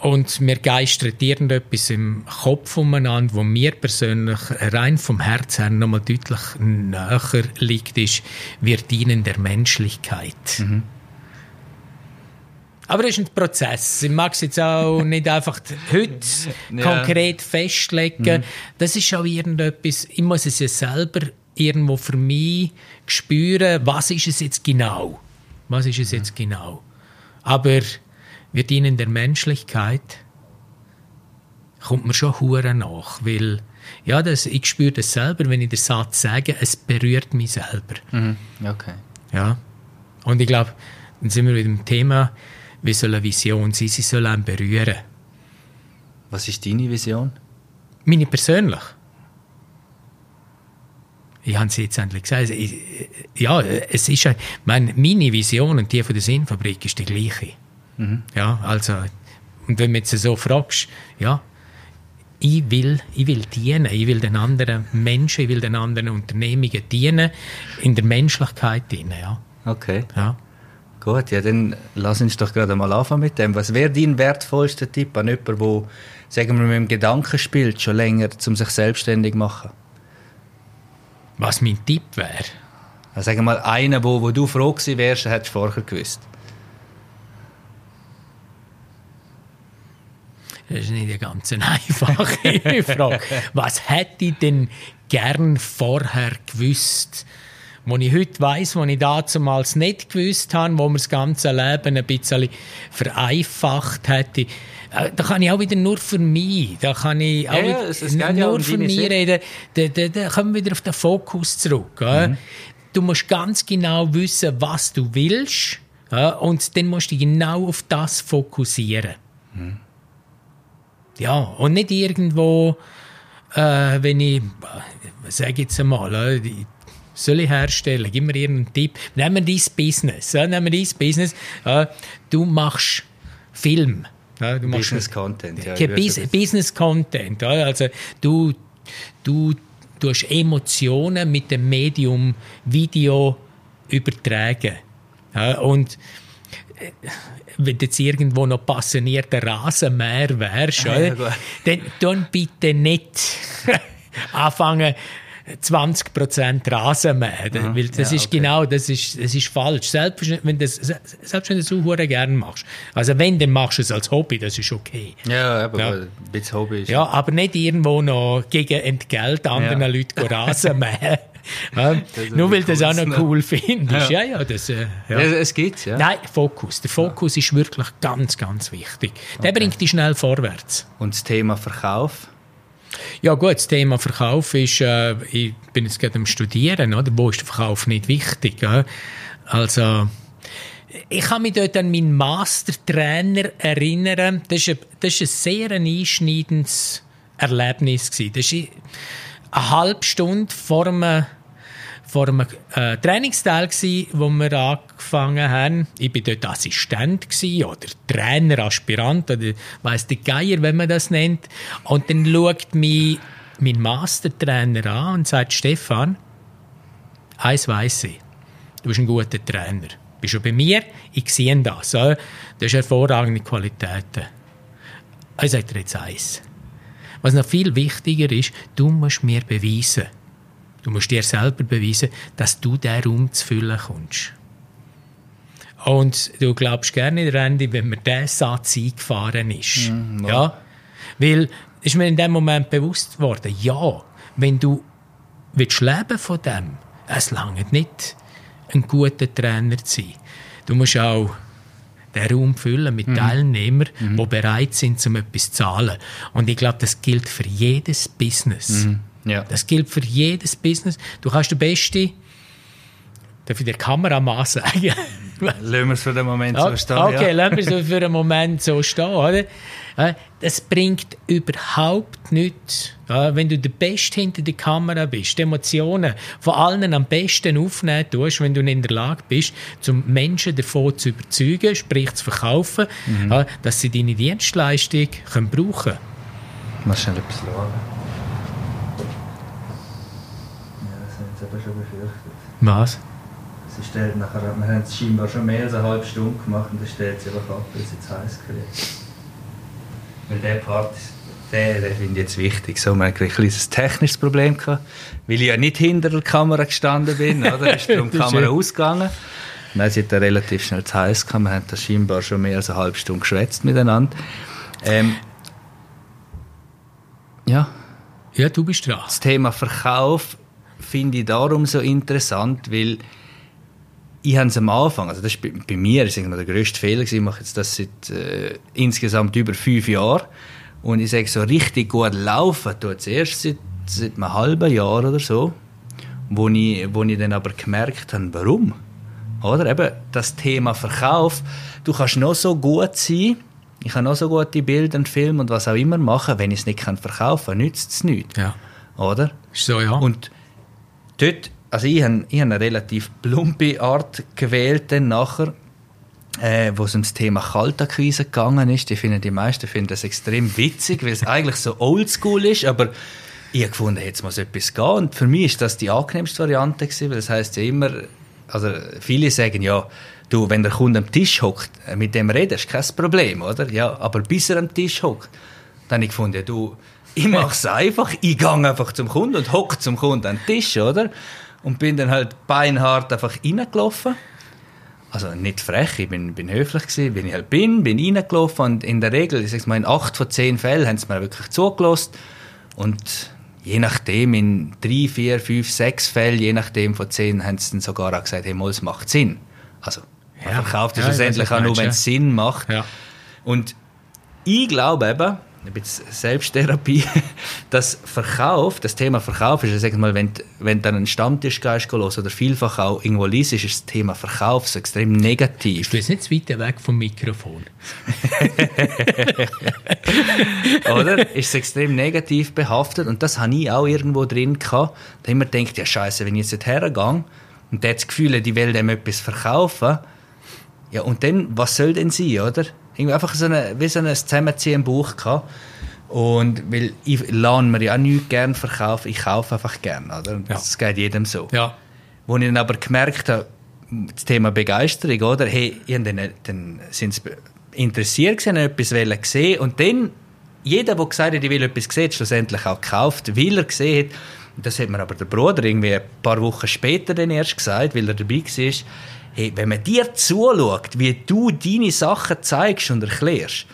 Speaker 2: Und mir geistert irgendetwas im Kopf umeinander, wo mir persönlich rein vom Herz her nochmal deutlich näher liegt, ist, wir dienen der Menschlichkeit. Mhm. Aber das ist ein Prozess. Ich mag es jetzt auch nicht einfach heute ja. konkret festlegen. Mhm. Das ist auch irgendetwas, ich muss es ja selber irgendwo für mich spüren, was ist es jetzt genau? Was ist es jetzt genau? Aber wir dienen der Menschlichkeit, kommt mir schon hure nach, weil ja, das, ich spüre das selber, wenn ich den Satz sage, es berührt mich selber.
Speaker 1: Mhm. Okay.
Speaker 2: Ja. Und ich glaube, dann sind wir mit dem Thema, wie soll eine Vision sein? Sie soll einen berühren.
Speaker 1: Was ist deine Vision?
Speaker 2: Meine persönlich ich habe es jetzt endlich gesagt, ja, es ist, meine, meine Vision und die von der Sinnfabrik ist die gleiche. Mhm. Ja, also, und wenn du jetzt so fragst, ja, ich will, ich will dienen, ich will den anderen Menschen, ich will den anderen Unternehmungen dienen, in der Menschlichkeit dienen, ja.
Speaker 1: Okay.
Speaker 2: Ja.
Speaker 1: Gut, ja, dann lass uns doch gerade mal anfangen mit dem. Was wäre dein wertvollster Tipp an jemanden, der, sagen wir, mit dem Gedanken spielt, schon länger, um sich selbstständig zu machen?
Speaker 2: Was mein Tipp wäre?
Speaker 1: Also, sagen wir mal, einer, wo, wo du froh gewesen wärst, hättest du vorher gewusst.
Speaker 2: Das ist nicht eine ganz einfache Frage. Was hätte ich denn gern vorher gewusst? Wo ich heute weiss, wo ich damals nicht gewusst habe, wo mir das ganze Leben ein bisschen vereinfacht hätte. Äh, da kann ich auch wieder nur für mich, da kann ich auch
Speaker 1: ja, es, es nur
Speaker 2: um für mich reden. Da, da, da kommen wir wieder auf den Fokus zurück. Mhm. Du musst ganz genau wissen, was du willst und dann musst du genau auf das fokussieren. Mhm. Ja, und nicht irgendwo, äh, wenn ich, sage jetzt einmal, äh, soll ich herstellen, gib mir irgendeinen Tipp. Nehmen wir dein Business, äh, nehmen wir dein Business, äh, du machst Film.
Speaker 1: Ja, du machst Business Content, ja.
Speaker 2: Bus Business Content, ja, also du, du, du hast Emotionen mit dem Medium Video übertragen. Ja, und äh, wenn du jetzt irgendwo noch passionierter Rasenmäher wärst, ja, dann, dann bitte nicht anfangen, 20% Rasenmähen. Mhm. Weil das ja, ist okay. genau, das ist, das ist falsch. Selbst wenn, das, selbst wenn du es auch gerne machst. Also wenn, dann machst du es als Hobby, das ist okay.
Speaker 1: Ja, aber ja. ein bisschen Hobby ist.
Speaker 2: Ja, aber nicht irgendwo noch gegen Entgelt anderen ja. Leuten Rasenmähen. Ja, nur weil du das auch noch cool findest. Ja, ja, ja das, äh, ja.
Speaker 1: Es gibt ja.
Speaker 2: Nein, Fokus. Der Fokus ist wirklich ganz, ganz wichtig. Der okay. bringt dich schnell vorwärts.
Speaker 1: Und das Thema Verkauf?
Speaker 2: Ja gut, das Thema Verkauf ist, äh, ich bin jetzt gerade am Studieren, oder? wo ist der Verkauf nicht wichtig? Äh? Also ich kann mich dort an meinen Mastertrainer erinnern. Das war ein, ein sehr einschneidendes Erlebnis. Das war eine halbe Stunde vor einem vor einem äh, Trainingsteil gsi, wo wir angefangen haben. Ich bin dort Assistent gsi, oder Trainer, Aspirant oder weiss der Geier, wenn man das nennt. Und dann schaut mich mein Mastertrainer an und sagt Stefan, eins weiss ich, du bist ein guter Trainer. Du bist schon bei mir, ich sehe das. Du hast hervorragende Qualitäten. Ich sage dir jetzt eins. Was noch viel wichtiger ist, du musst mir beweisen, Du musst dir selber beweisen, dass du diesen Raum zu füllen kommst. Und du glaubst gerne, Randy, wenn mir dieser Satz eingefahren ist. Mm, ja. Weil, ist mir in dem Moment bewusst worden, ja, wenn du willst leben von dem, es lange nicht, ein guter Trainer zu sein. Du musst auch den Raum füllen mit mhm. Teilnehmern, mhm. die bereit sind, um etwas zu zahlen. Und ich glaube, das gilt für jedes Business. Mhm. Ja. Das gilt für jedes Business. Du kannst der Beste, darf ich der Kameramann sagen?
Speaker 1: lassen wir es für den Moment
Speaker 2: so
Speaker 1: stehen.
Speaker 2: Okay, ja. lassen wir es für den Moment so stehen. Oder? Das bringt überhaupt nichts, wenn du der Beste hinter der Kamera bist, die Emotionen von allen am besten aufnehmen tust, wenn du in der Lage bist, zum Menschen davon zu überzeugen, sprich zu verkaufen, mhm. dass sie deine Dienstleistung können brauchen können.
Speaker 1: Machst du etwas schauen? Eben schon befürchtet.
Speaker 2: Was?
Speaker 1: Sie stellt nachher, wir haben es scheinbar schon mehr als eine halbe Stunde gemacht und dann stellt sie einfach ab, weil sie zu heiß kriegt. Weil der Part, der, der finde ich jetzt wichtig. So, wir hatten ein kleines technisches Problem, gehabt, weil ich ja nicht hinter der Kamera gestanden bin, oder? ist darum die Kamera ausgegangen. Dann sie hat relativ schnell zu heiß gehabt. Wir haben das scheinbar schon mehr als eine halbe Stunde geschwätzt miteinander. Ähm, ja.
Speaker 2: Ja, du bist dran.
Speaker 1: Das Thema Verkauf finde ich darum so interessant, weil ich habe es am Anfang, also das ist bei, mir ist der grösste Fehler ich mache jetzt das seit äh, insgesamt über fünf Jahren und ich sage so richtig gut laufen tut es erst seit, seit einem halben Jahr oder so, wo ich, wo ich dann aber gemerkt habe, warum. Oder eben das Thema Verkauf, du kannst noch so gut sein, ich kann noch so gute Bilder und Filme und was auch immer machen, wenn ich es nicht verkaufen kann, nützt es nichts.
Speaker 2: Ja.
Speaker 1: Oder?
Speaker 2: So, ja.
Speaker 1: Und dort, also ich habe, ich habe eine relativ plumpe Art gewählt dann nachher, äh, wo es ums Thema Kaltakquise gegangen ist. Die finden, die meisten finden das extrem witzig, weil es eigentlich so oldschool ist, aber ich habe gefunden, jetzt muss etwas gehen. Und für mich ist das die angenehmste Variante gewesen, weil das heißt ja immer, also viele sagen ja, du, wenn der Kunde am Tisch hockt, äh, mit dem redest, kein Problem, oder? Ja, aber bis er am Tisch hockt, dann habe ich gefunden, du, ich mache es einfach, ich gehe einfach zum Kunden und hocke zum Kunden am Tisch, oder? Und bin dann halt beinhart einfach reingelaufen. Also nicht frech, ich bin, bin höflich gewesen, bin ich halt bin, bin reingelaufen und in der Regel, ich sag's mal, in acht von zehn Fällen haben sie mir wirklich zugelassen und je nachdem, in drei, vier, fünf, sechs Fällen, je nachdem von zehn, haben sie dann sogar auch gesagt, hey, mal, es macht Sinn. Also, man
Speaker 2: Ja.
Speaker 1: verkauft es
Speaker 2: Ja, ich
Speaker 1: schlussendlich auch nur, wenn es Sinn macht.
Speaker 2: Ja.
Speaker 1: Und ich glaube eben, ein bisschen Selbsttherapie, das Verkauf, das Thema Verkauf ist, sag mal, wenn, wenn du dann einen Stammtisch gehst los oder vielfach auch irgendwo liest, ist das Thema Verkauf so extrem negativ.
Speaker 2: Du bist nicht zu weit weg vom Mikrofon.
Speaker 1: oder? Ist es extrem negativ behaftet und das habe ich auch irgendwo drin gehabt. Da immer denkt, ja Scheiße, wenn ich jetzt hergehe und der hat das Gefühl, die will dem etwas verkaufen, ja und dann, was soll denn sein, oder? Irgendwie einfach so eine, wie so ein Zusammenziehen im Buch gehabt. Und weil ich lerne mir ja auch nicht gern verkaufen, ich kaufe einfach gern, oder?
Speaker 2: Ja.
Speaker 1: Das geht jedem so.
Speaker 2: Ja.
Speaker 1: Wo ich dann aber gemerkt habe, das Thema Begeisterung, oder? Hey, dann, dann sind sie interessiert gewesen, etwas wollen sehen und dann, jeder, der gesagt hat, ich will etwas sehen, hat schlussendlich auch gekauft, weil er gesehen hat, das hat mir aber der Bruder irgendwie ein paar Wochen später dann erst gesagt, weil er dabei war, hey, wenn man dir zuschaut, wie du deine Sachen zeigst und erklärst,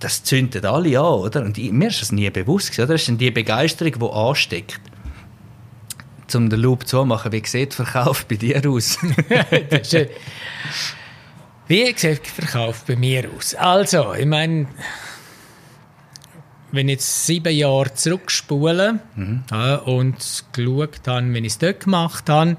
Speaker 1: das zündet alle an, oder? Und ich, mir ist das nie bewusst gewesen, oder? Das ist dann die Begeisterung, die ansteckt. Um den Loop zu machen, wie sieht der Verkauf bei dir aus?
Speaker 2: Äh, Wie sieht der Verkauf bei mir aus? Also, ich meine, wenn ich jetzt sieben Jahre zurückspule ja, und geschaut habe, wenn ich es dort gemacht habe,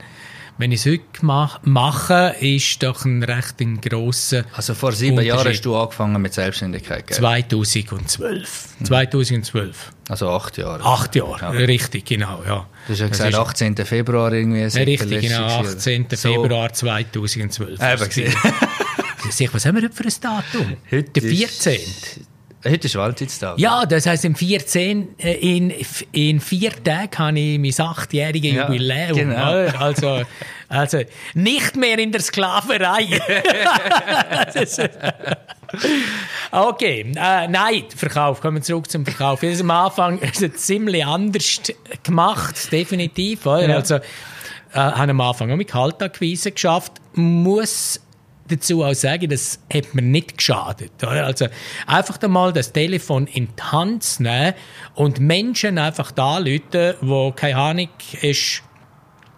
Speaker 2: wenn ich es heute mach, mache, ist doch ein recht ein grosser
Speaker 1: Also vor sieben Jahren hast du angefangen mit Selbstständigkeit, gell?
Speaker 2: 2012. 2012.
Speaker 1: Also acht Jahre.
Speaker 2: Acht Jahre,
Speaker 1: Ja.
Speaker 2: richtig, genau, ja.
Speaker 1: Du hast ja gesagt,
Speaker 2: ist-
Speaker 1: 18. Februar irgendwie.
Speaker 2: Richtig, genau,
Speaker 1: gewesen.
Speaker 2: 18.
Speaker 1: So,
Speaker 2: Februar 2012.
Speaker 1: Eben gesehen.
Speaker 2: Sieh, Was haben wir heute für ein Datum?
Speaker 1: Heute
Speaker 2: Der
Speaker 1: ist-
Speaker 2: 14.
Speaker 1: Heute ist Valentinstag.
Speaker 2: Ja, das heisst, im 14, äh, in, in vier Tagen habe ich mein achtjähriges
Speaker 1: Ja,
Speaker 2: Jubiläum.
Speaker 1: genau.
Speaker 2: Also, also nicht mehr in der Sklaverei. Okay, äh, nein, Verkauf. Kommen wir zurück zum Verkauf. Das ist am Anfang ist es ziemlich anders gemacht, definitiv. Oder?
Speaker 1: Ja.
Speaker 2: Also, äh, habe am Anfang auch mit Kaltakquise geschafft. Muss dazu auch sagen, das hat mir nicht geschadet. Oder? Also einfach einmal das Telefon in die Hand nehmen und Menschen einfach da Leute, wo keine Ahnung ist,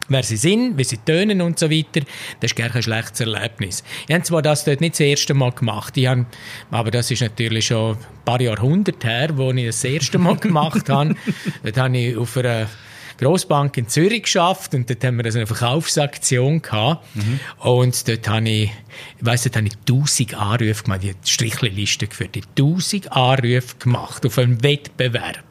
Speaker 2: wer sie sind, wie sie tönen und so weiter, das ist gar kein schlechtes Erlebnis. Ich habe zwar das dort nicht das erste Mal gemacht, ich habe, aber das ist natürlich schon ein paar Jahrhunderte her, wo ich das erste Mal gemacht habe. dort habe ich auf einer Grossbank in Zürich geschafft und dort haben wir so eine Verkaufsaktion gehabt. Und dort habe ich, ich weiss, dort habe ich 1000 Anrufe gemacht, die Strichliste geführt, die 1000 Anrufe gemacht auf einem Wettbewerb.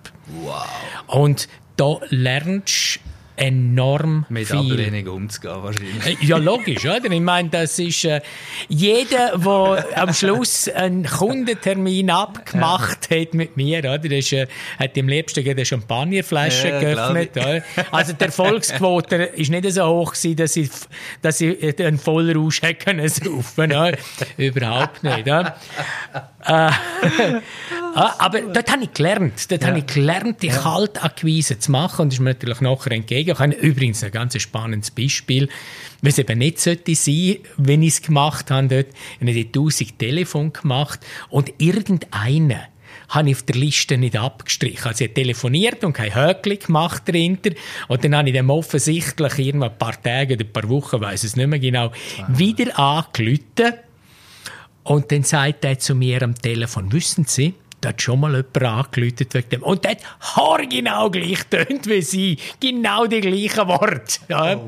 Speaker 1: Wow.
Speaker 2: Und da lernst du enorm
Speaker 1: Mit
Speaker 2: viel.
Speaker 1: Ablehnung umzugehen wahrscheinlich.
Speaker 2: Äh, Ja, logisch, oder? Ich meine, das ist äh, jeder, der am Schluss einen Kundentermin abgemacht hat mit mir, oder? Das ist, äh, hat am liebsten eine Champagnerflasche
Speaker 1: Ja,
Speaker 2: geöffnet. Oder? Also die Erfolgsquote ist nicht so hoch gewesen, dass ich, dass ich einen Vollrausch hätte können saufen, oder? Überhaupt nicht. Oder? Ah, aber dort habe ich gelernt. Dort habe ich gelernt, die Kaltakquise zu machen. Und das ist mir natürlich nachher entgegengekommen. Übrigens ein ganz spannendes Beispiel, weil es eben nicht sollte sein, wenn ich es gemacht habe dort. Ich habe die 1000 Telefon gemacht und irgendeiner habe ich auf der Liste nicht abgestrichen. Also ich habe telefoniert und kein Höckli gemacht dahinter. Und dann habe ich dem offensichtlich irgendwann ein paar Tage oder ein paar Wochen, weiß es nicht mehr genau, wieder angerufen. Und dann sagt er zu mir am Telefon, wissen Sie, da hat schon mal jemand angerufen wegen dem. Und der hat original gleich tönt wie Sie. Genau die gleichen Worte. Ja.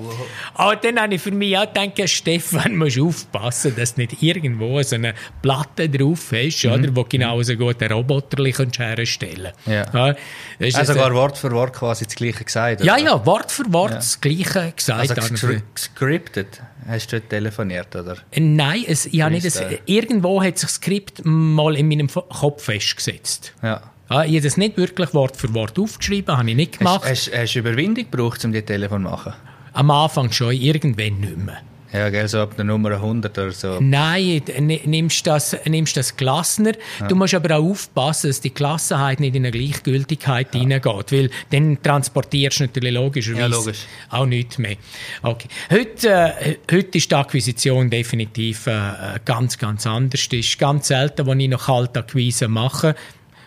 Speaker 2: Aber dann habe ich für mich auch gedacht, Stefan, musst aufpassen, dass du nicht irgendwo so eine Platte drauf hast, oder, wo genau so gut einen Roboter herstellen
Speaker 1: Ja.
Speaker 2: Das ist
Speaker 1: Also sogar Wort für Wort quasi das Gleiche gesagt.
Speaker 2: ja,
Speaker 1: oder?
Speaker 2: ja, Wort für Wort das Gleiche gesagt.
Speaker 1: Also gescriptet hast du dort telefoniert, oder?
Speaker 2: Nein, es, ich habe nicht
Speaker 1: Freestyle.
Speaker 2: irgendwo hat sich das Skript mal in meinem Kopf festgesetzt.
Speaker 1: Ja.
Speaker 2: Ja, ich habe das nicht wirklich Wort für Wort aufgeschrieben, habe ich nicht gemacht.
Speaker 1: Hast, hast, hast du Überwindung gebraucht, um die Telefon zu machen?
Speaker 2: Am Anfang schon, irgendwann nicht mehr.
Speaker 1: Ja, gell, so ab der Nummer 100 oder so.
Speaker 2: Nein, nimmst das, nimmst das Klassner. Du musst aber auch aufpassen, dass die Klassenheit nicht in eine Gleichgültigkeit hineingeht, weil dann transportierst du natürlich logischerweise
Speaker 1: Ja, logisch.
Speaker 2: auch nichts mehr. Okay. Heute, äh, heute ist die Akquisition definitiv äh, ganz, ganz anders. Es ist ganz selten, wenn ich noch Kaltakquise mache.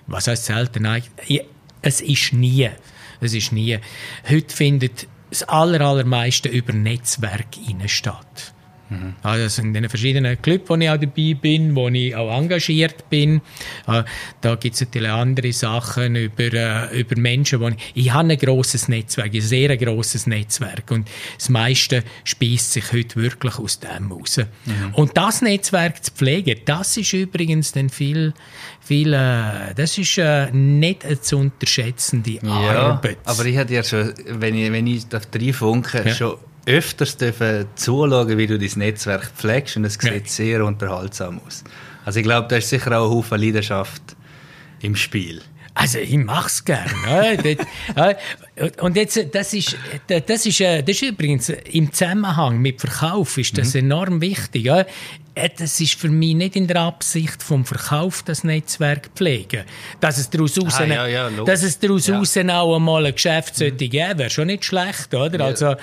Speaker 2: Was heißt selten? Nein, es ist nie. Es ist nie. Heute findet das aller, allermeiste über Netzwerk innen statt. Also in den verschiedenen Clubs, wo ich auch dabei bin, wo ich auch engagiert bin. Äh, Da gibt es natürlich andere Sachen über, äh, über Menschen, wo ich, ich habe ein grosses Netzwerk, ein sehr grosses Netzwerk und das meiste speist sich heute wirklich aus dem raus. Und das Netzwerk zu pflegen, das ist übrigens dann viel, viel äh, das ist äh, nicht eine zu unterschätzende Arbeit.
Speaker 1: aber ich hatte ja schon, wenn ich, wenn ich darf reinfunken
Speaker 2: Ja.
Speaker 1: schon öfters dürfen zuschauen, wie du dein Netzwerk pflegst und es
Speaker 2: Ja.
Speaker 1: sieht sehr unterhaltsam aus. Also ich glaube, da ist sicher auch ein Haufen Leidenschaft im Spiel.
Speaker 2: Also ich mach's gern. ja, das- ja. Und jetzt, das ist, das ist, äh, das ist übrigens im Zusammenhang mit Verkauf ist
Speaker 1: Mhm.
Speaker 2: das enorm wichtig. Ja. Äh, Das ist für mich nicht in der Absicht vom Verkauf das Netzwerk pflegen. Dass es daraus raus,
Speaker 1: Ah, ja, ja, logisch.
Speaker 2: dass es daraus
Speaker 1: Ja. Mhm.
Speaker 2: auch einmal ein Geschäft sollte geben, wäre schon nicht schlecht, oder? Also,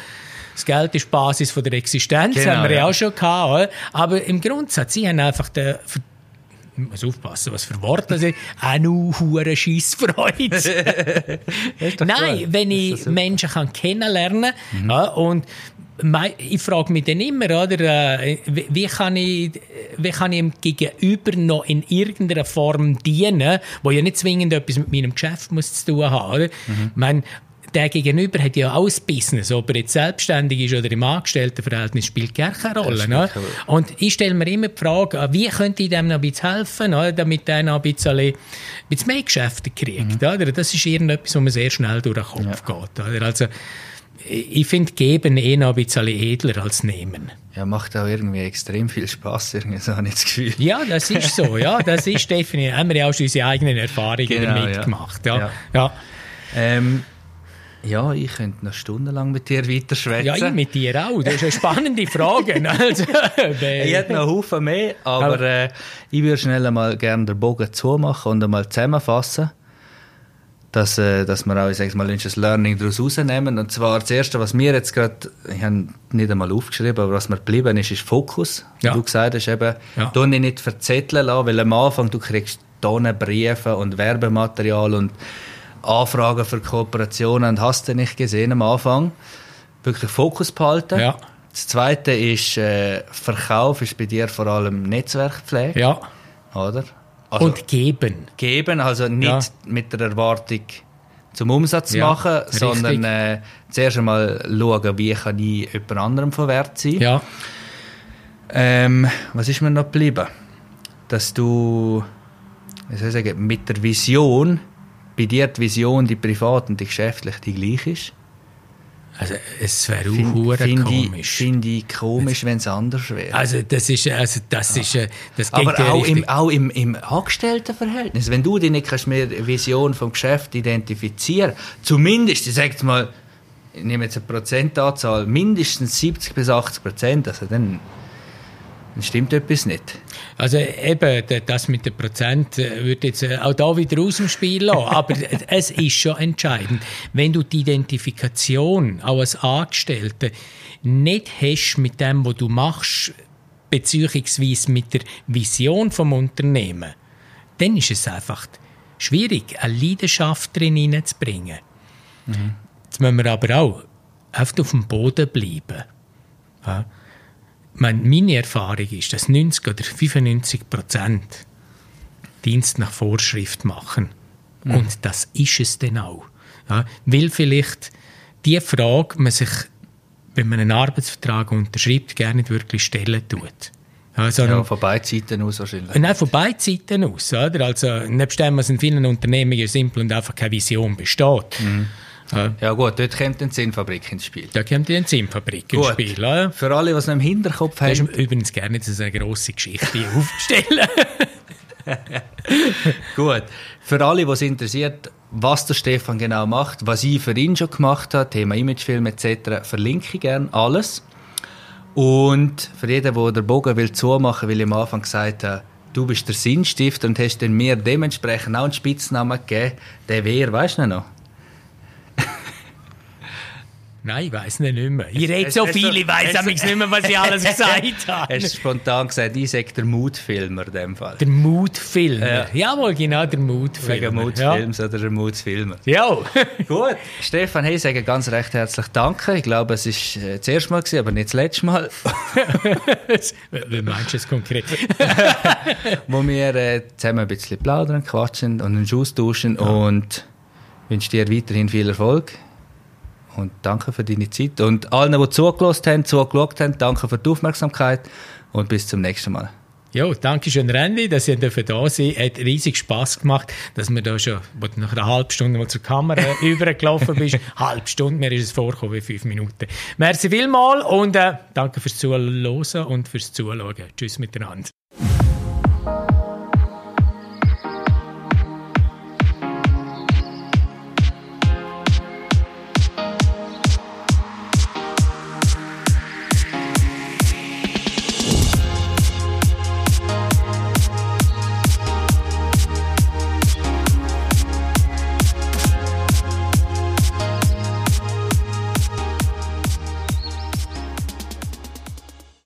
Speaker 2: das Geld ist die Basis von der Existenz,
Speaker 1: Genau,
Speaker 2: haben wir ja auch schon gehabt. Oder? Aber im Grundsatz, sie haben einfach den, ich muss aufpassen, was für Worte das sind. Auch nur hure Scheissfreude. Nein, wenn ich Menschen kann kennenlernen
Speaker 1: Mhm.
Speaker 2: ja, und ich frage mich dann immer, oder, äh, wie, wie, kann ich, wie kann ich dem Gegenüber noch in irgendeiner Form dienen, wo ja nicht zwingend etwas mit meinem Geschäft muss zu tun haben. Oder?
Speaker 1: Mhm.
Speaker 2: Ich meine, der Gegenüber hat ja ein Business, ob er jetzt selbstständig ist oder im Angestelltenverhältnis, spielt gar keine Rolle. Ne? Und ich stelle mir immer die Frage, ah, wie könnte ich dem noch ein bisschen helfen, oder? damit der noch ein bisschen, ein bisschen mehr Geschäfte kriegt.
Speaker 1: Mhm.
Speaker 2: Oder? Das ist irgendetwas, wo mir sehr schnell durch den Kopf geht. Oder? Also, ich ich finde Geben eh noch ein bisschen edler als Nehmen.
Speaker 1: Ja, macht auch irgendwie extrem viel Spaß, irgendwie so habe ich das Gefühl.
Speaker 2: Ja, das ist so. Ja, das ist definitiv. Haben wir ja auch schon unsere eigenen Erfahrungen
Speaker 1: Genau,
Speaker 2: damit
Speaker 1: ja.
Speaker 2: gemacht. Ja.
Speaker 1: Ja.
Speaker 2: Ja.
Speaker 1: Ähm, ja, ich könnte noch stundenlang mit dir weiterschwätzen.
Speaker 2: Ja, ich mit dir auch. Das ist eine spannende Frage. Also,
Speaker 1: Ich hätte noch Haufen mehr, aber
Speaker 2: Aber-
Speaker 1: äh, ich würde schnell einmal gerne den Bogen zumachen und einmal zusammenfassen, dass, äh, dass wir auch, ich mal, ein Learning daraus rausnehmen. Und zwar das Erste, was mir jetzt gerade, ich habe nicht einmal aufgeschrieben, aber was mir geblieben ist, ist Fokus.
Speaker 2: Ja.
Speaker 1: Du gesagt hast eben,
Speaker 2: Ja.
Speaker 1: du dich nicht verzetteln lassen, weil am Anfang du kriegst Tonnen Briefe und Werbematerial und Anfragen für Kooperationen und hast du nicht gesehen am Anfang. Wirklich Fokus behalten.
Speaker 2: Ja.
Speaker 1: Das Zweite ist, äh, Verkauf ist bei dir vor allem Netzwerkpflege,
Speaker 2: ja.
Speaker 1: oder? Also
Speaker 2: Und geben.
Speaker 1: geben, also nicht
Speaker 2: Ja.
Speaker 1: mit der Erwartung zum Umsatz
Speaker 2: Ja,
Speaker 1: machen,
Speaker 2: richtig.
Speaker 1: sondern äh, zuerst einmal schauen, wie kann ich jemand anderem von Wert sein.
Speaker 2: Ja.
Speaker 1: Ähm, was ist mir noch geblieben? Dass du, wie soll ich sagen, mit der Vision, bei dir die Vision, die privat und die geschäftliche, die gleich ist.
Speaker 2: Also, es wäre auch
Speaker 1: Finde find
Speaker 2: komisch.
Speaker 1: find ich komisch, wenn es anders wäre.
Speaker 2: Also, das ist, also, das ist, äh, das geht
Speaker 1: Aber auch
Speaker 2: richtig.
Speaker 1: im, auch im, im Angestelltenverhältnis. Wenn du dich nicht kannst der Vision vom Geschäft identifizieren zumindest, ich jetzt mal, ich nehme jetzt eine Prozentanzahl, mindestens 70 bis 80 Prozent, also dann, dann stimmt etwas nicht.
Speaker 2: Also eben, das mit den Prozent äh, würde jetzt äh, auch da wieder aus dem Spiel lassen. Aber es ist schon entscheidend. Wenn du die Identifikation auch als Angestellte nicht hast mit dem, was du machst, beziehungsweise mit der Vision vom Unternehmen, dann ist es einfach schwierig, eine Leidenschaft drin hineinzubringen. Jetzt müssen wir aber auch auf dem Boden bleiben. Ja. Meine, Erfahrung ist, dass 90 oder 95 Prozent Dienst nach Vorschrift machen. Und das ist es dann auch. Ja, weil vielleicht die Frage man sich, wenn man einen Arbeitsvertrag unterschreibt, gar nicht wirklich stellen tut. Sondern
Speaker 1: Ja, von beiden Seiten aus wahrscheinlich.
Speaker 2: Nein, von beiden Seiten aus. Oder? Also, nebst dem, was in vielen Unternehmen ja simpel und einfach keine Vision besteht. Ja,
Speaker 1: Ja gut, dort kommt eine Zinnfabrik ins Spiel.
Speaker 2: da kommt die Enzymfabrik ins. Spiel. Oder?
Speaker 1: Für alle, die es noch im Hinterkopf
Speaker 2: Das ist
Speaker 1: haben,
Speaker 2: übrigens gerne so eine grosse Geschichte aufzustellen.
Speaker 1: Gut. Für alle, die es interessiert, was der Stefan genau macht, was ich für ihn schon gemacht habe, Thema Imagefilm etc., verlinke ich gerne alles. Und für jeden, der den Bogen will zumachen will, weil ich am Anfang gesagt habe, du bist der Sinnstifter und hast dann mir dementsprechend auch einen Spitznamen gegeben, der wäre, weißt du noch?
Speaker 2: Nein, ich weiß nicht mehr. Ich rede so viel, ich weiß nicht mehr, was ich alles gesagt habe.
Speaker 1: Hast du spontan gesagt, ich sage der Mutfilmer in dem Fall.
Speaker 2: Der Mutfilmer. Ja. Jawohl, genau, der Mutfilmer.
Speaker 1: Wegen Mutfilms ja. oder der Mutfilmer.
Speaker 2: Ja.
Speaker 1: Gut. Stefan, hey, ich sage ganz recht herzlich Danke. Ich glaube, es war das erste Mal, gewesen, aber nicht das letzte Mal.
Speaker 2: Wie meinst du es konkret?
Speaker 1: Wo wir äh, zusammen ein bisschen plaudern, quatschen und uns austauschen ja. und wünsche dir weiterhin viel Erfolg und danke für deine Zeit. Und allen, die zugelassen haben, zugeschaut haben, danke für die Aufmerksamkeit und bis zum nächsten Mal.
Speaker 2: Ja, danke schön, Randy, dass ihr da sein Hat riesig Spass gemacht, dass wir da schon, nach einer halben Stunde mal zur Kamera übergelaufen bist, halbe Stunde, mir ist es vorgekommen wie fünf Minuten. Merci vielmals und äh, danke fürs Zuhören und fürs Zuschauen. Tschüss miteinander.